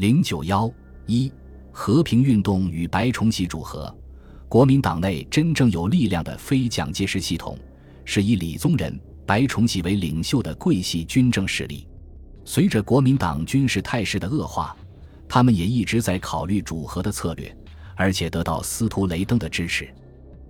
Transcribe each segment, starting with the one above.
零九幺一和平运动与白崇禧主和，国民党内真正有力量的非蒋介石系统，是以李宗仁、白崇禧为领袖的桂系军政势力。随着国民党军事态势的恶化，他们也一直在考虑主和的策略，而且得到司徒雷登的支持。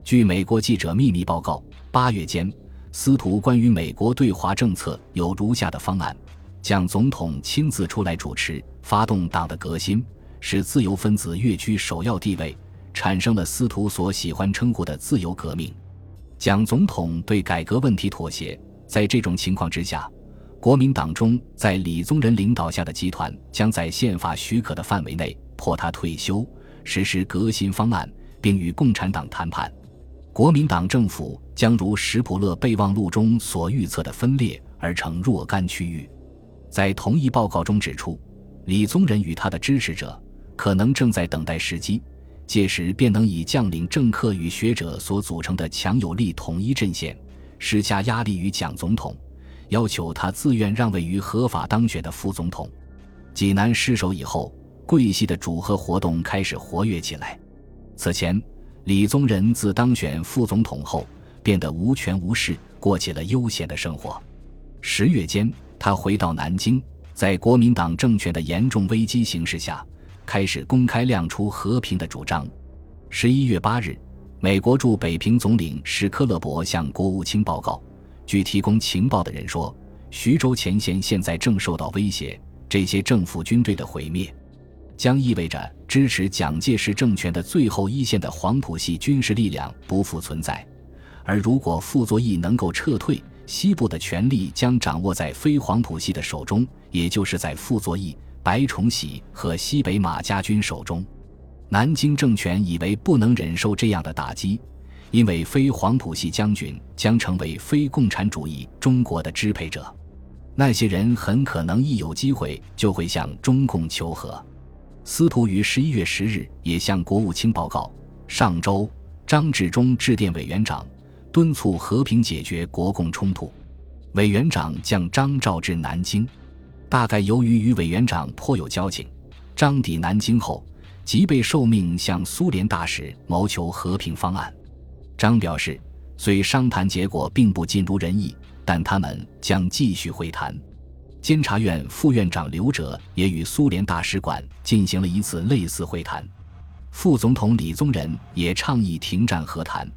据美国记者秘密报告，八月间，司徒关于美国对华政策有如下的方案。蒋总统亲自出来主持，发动党的革新，使自由分子跃居首要地位，产生了司徒所喜欢称呼的“自由革命”。蒋总统对改革问题妥协，在这种情况之下，国民党中在李宗仁领导下的集团将在宪法许可的范围内迫他退休，实施革新方案，并与共产党谈判。国民党政府将如史普勒备忘录中所预测的分裂而成若干区域。在同一报告中指出，李宗仁与他的支持者可能正在等待时机，届时便能以将领政客与学者所组成的强有力统一阵线，施加压力于蒋总统，要求他自愿让位于合法当选的副总统。济南失守以后，桂系的主和活动开始活跃起来。此前，李宗仁自当选副总统后，变得无权无势，过起了悠闲的生活。十月间。他回到南京，在国民党政权的严重危机形势下，开始公开亮出和平的主张。十一月八日，美国驻北平总领史科勒伯向国务卿报告，据提供情报的人说，徐州前线现在正受到威胁，这些政府军队的毁灭，将意味着支持蒋介石政权的最后一线的黄埔系军事力量不复存在，而如果傅作义能够撤退。西部的权力将掌握在非黄埔系的手中，也就是在傅作义、白崇禧和西北马家军手中。南京政权以为不能忍受这样的打击，因为非黄埔系将军将成为非共产主义中国的支配者，那些人很可能一有机会就会向中共求和。司徒于十一月十日也向国务卿报告，上周张治中致电委员长。敦促和平解决国共冲突，委员长将张召至南京。大概由于与委员长颇有交情，张抵南京后即被受命向苏联大使谋求和平方案。张表示，虽商谈结果并不尽如人意，但他们将继续会谈。监察院副院长刘哲也与苏联大使馆进行了一次类似会谈。副总统李宗仁也倡议停战和谈。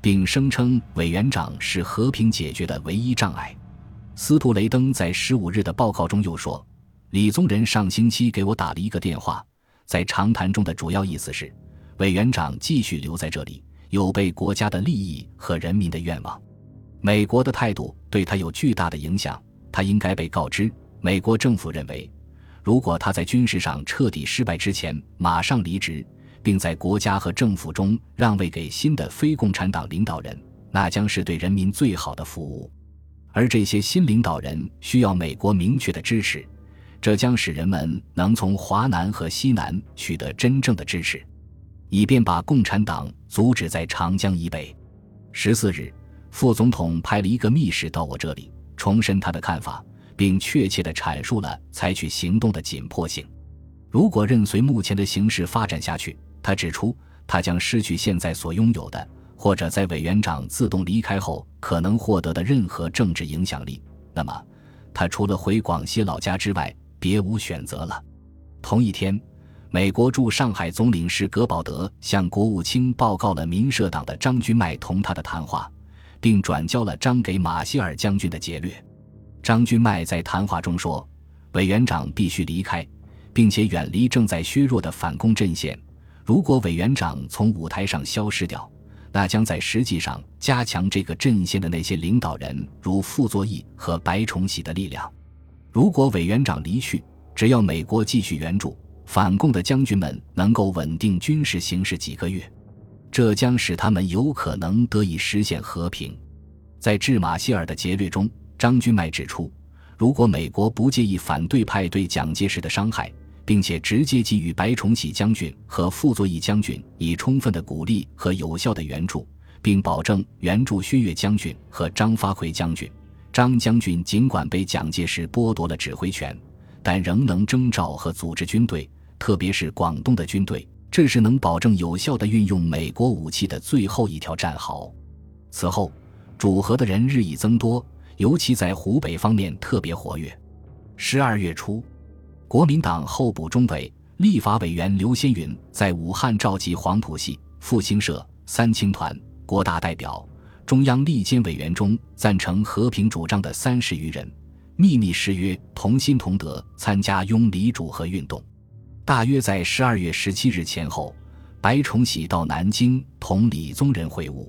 并声称委员长是和平解决的唯一障碍。司徒雷登在十五日的报告中又说：“李宗仁上星期给我打了一个电话，在长谈中的主要意思是，委员长继续留在这里有悖国家的利益和人民的愿望。美国的态度对他有巨大的影响，他应该被告知。美国政府认为，如果他在军事上彻底失败之前马上离职。”并在国家和政府中让位给新的非共产党领导人，那将是对人民最好的服务。而这些新领导人需要美国明确的支持，这将使人们能从华南和西南取得真正的支持，以便把共产党阻止在长江以北。十四日，副总统派了一个密使到我这里，重申他的看法，并确切地阐述了采取行动的紧迫性。如果任随目前的形势发展下去，他指出，他将失去现在所拥有的，或者在委员长自动离开后可能获得的任何政治影响力。那么，他除了回广西老家之外，别无选择了。同一天，美国驻上海总领事格保德向国务卿报告了民社党的张君迈同他的谈话，并转交了张给马歇尔将军的劫掠。张君迈在谈话中说：“委员长必须离开，并且远离正在削弱的反攻阵线。”如果委员长从舞台上消失掉，那将在实际上加强这个阵线的那些领导人，如傅作义和白崇禧的力量。如果委员长离去，只要美国继续援助反共的将军们，能够稳定军事形势几个月，这将使他们有可能得以实现和平。在致马歇尔的劫掠中，张君迈指出，如果美国不介意反对派对蒋介石的伤害。并且直接给予白崇禧将军和傅作义将军以充分的鼓励和有效的援助，并保证援助薛岳将军和张发奎将军。张将军尽管被蒋介石剥夺了指挥权，但仍能征召和组织军队，特别是广东的军队。这是能保证有效的运用美国武器的最后一条战壕。此后，主和的人日益增多，尤其在湖北方面特别活跃。十二月初，国民党候补中委、立法委员刘先云在武汉召集黄埔系、复兴社、三青团、国大代表、中央立监委员中赞成和平主张的三十余人，秘密誓约同心同德，参加拥李主和运动。大约在十二月十七日前后，白崇禧到南京同李宗仁会晤。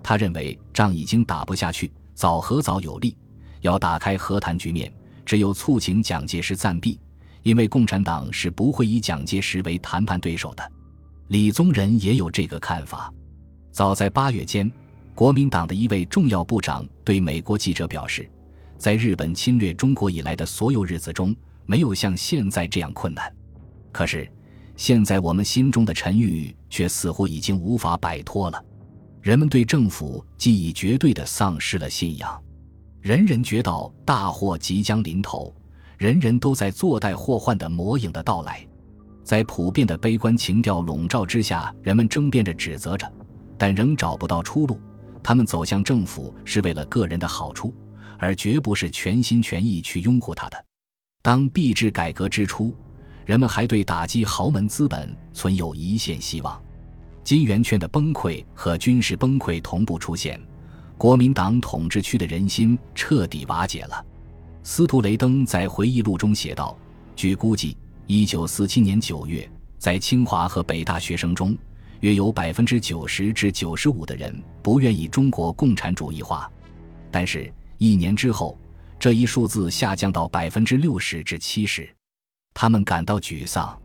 他认为仗已经打不下去，早和早有利，要打开和谈局面，只有促请蒋介石暂避，因为共产党是不会以蒋介石为谈判对手的。李宗仁也有这个看法。早在八月间，国民党的一位重要部长对美国记者表示，在日本侵略中国以来的所有日子中，没有像现在这样困难。可是，现在我们心中的沉郁却似乎已经无法摆脱了。人们对政府既已绝对的丧失了信仰，人人觉到大祸即将临头，人人都在坐待祸患的魔影的到来。在普遍的悲观情调笼罩之下，人们争辩着、指责着，但仍找不到出路。他们走向政府是为了个人的好处，而绝不是全心全意去拥护他的。当币制改革之初。人们还对打击豪门资本存有一线希望，金圆券的崩溃和军事崩溃同步出现，国民党统治区的人心彻底瓦解了。司徒雷登在回忆录中写道：“据估计，一九四七年九月，在清华和北大学生中，约有百分之九十至九十五的人不愿意中国共产主义化。但是，一年之后，这一数字下降到百分之六十至七十。”他们感到沮丧，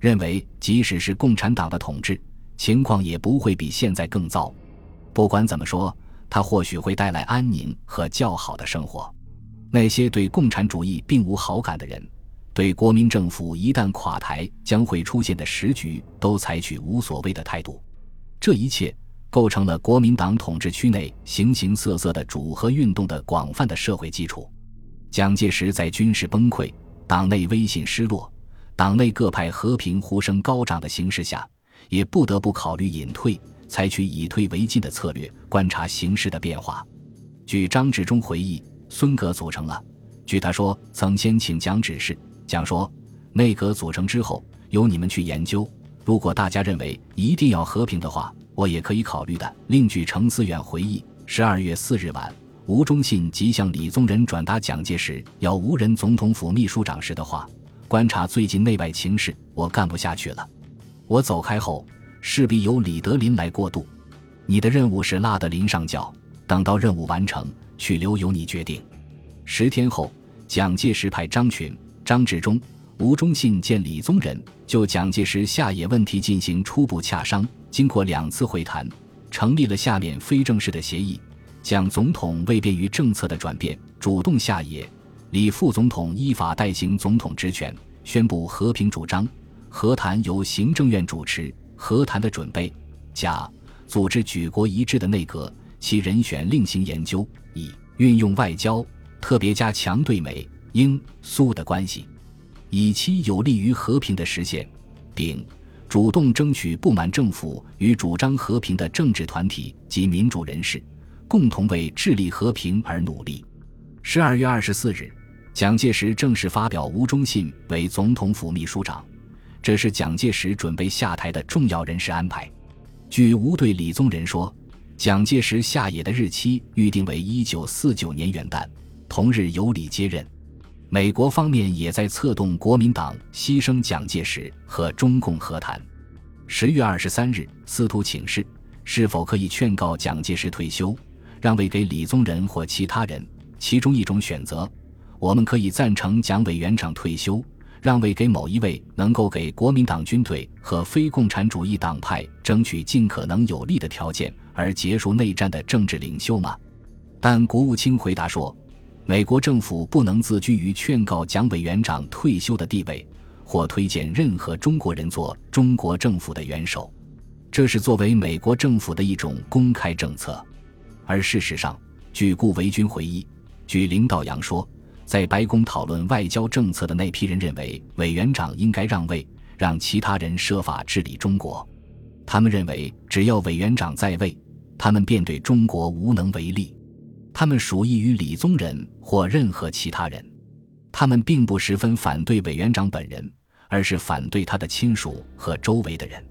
认为即使是共产党的统治，情况也不会比现在更糟。不管怎么说，它或许会带来安宁和较好的生活。那些对共产主义并无好感的人，对国民政府一旦垮台将会出现的时局，都采取无所谓的态度。这一切构成了国民党统治区内形形色色的主和运动的广泛的社会基础。蒋介石在军事崩溃。党内威信失落，党内各派和平呼声高涨的形势下，也不得不考虑隐退，采取以退为进的策略，观察形势的变化。据张治中回忆，孙阁组成了。据他说，曾先请蒋指示，蒋说：“内阁组成之后，由你们去研究。如果大家认为一定要和平的话，我也可以考虑的。”另据程思远回忆，十二月四日晚。吴忠信即向李宗仁转达蒋介石要无人总统府秘书长时的话：“观察最近内外情势，我干不下去了。我走开后，势必由李德林来过渡。你的任务是拉德林上轿，等到任务完成，去留由你决定。”十天后，蒋介石派张群、张治中、吴忠信见李宗仁，就蒋介石下野问题进行初步洽商。经过两次会谈，成立了下面非正式的协议。蒋总统为便于政策的转变，主动下野；李副总统依法代行总统职权，宣布和平主张。和谈由行政院主持。和谈的准备，甲组织举国一致的内阁，其人选另行研究。乙运用外交，特别加强对美、英、苏的关系，以期有利于和平的实现。丙主动争取不满政府与主张和平的政治团体及民主人士。共同为致力和平而努力。十二月二十四日，蒋介石正式发表吴忠信为总统府秘书长，这是蒋介石准备下台的重要人事安排。据吴对李宗仁说，蒋介石下野的日期预定为一九四九年元旦，同日由李接任。美国方面也在策动国民党牺牲蒋介石和中共和谈。十月二十三日，司徒请示是否可以劝告蒋介石退休。让位给李宗仁或其他人，其中一种选择，我们可以赞成蒋委员长退休，让位给某一位能够给国民党军队和非共产主义党派争取尽可能有利的条件而结束内战的政治领袖吗？但国务卿回答说，美国政府不能自居于劝告蒋委员长退休的地位，或推荐任何中国人做中国政府的元首，这是作为美国政府的一种公开政策。而事实上，据顾维钧回忆，据林道阳说，在白宫讨论外交政策的那批人认为，委员长应该让位，让其他人设法治理中国。他们认为，只要委员长在位，他们便对中国无能为力。他们属意于李宗仁或任何其他人。他们并不十分反对委员长本人，而是反对他的亲属和周围的人。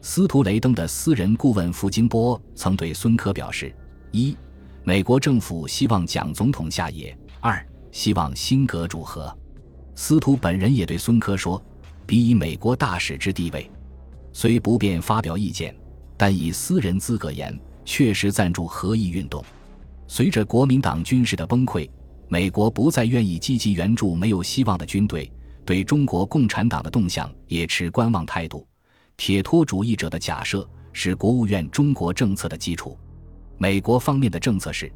司徒雷登的私人顾问傅金波曾对孙科表示：一，美国政府希望蒋总统下野；二，希望新阁主和。司徒本人也对孙科说：“比以美国大使之地位，虽不便发表意见，但以私人资格言，确实赞助合议运动。”随着国民党军事的崩溃，美国不再愿意积极援助没有希望的军队，对中国共产党的动向也持观望态度。铁托主义者的假设是国务院中国政策的基础。美国方面的政策是，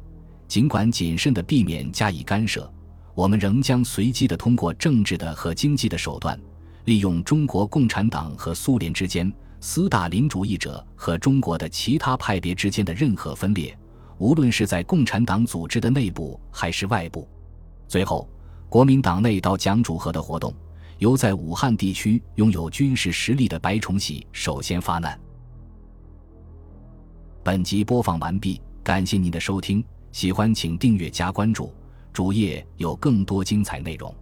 尽管谨慎地避免加以干涉，我们仍将随机地通过政治的和经济的手段，利用中国共产党和苏联之间、斯大林主义者和中国的其他派别之间的任何分裂，无论是在共产党组织的内部还是外部。最后，国民党内到蒋主和的活动。由在武汉地区拥有军事实力的白崇禧首先发难。本集播放完毕，感谢您的收听，喜欢请订阅加关注，主页有更多精彩内容。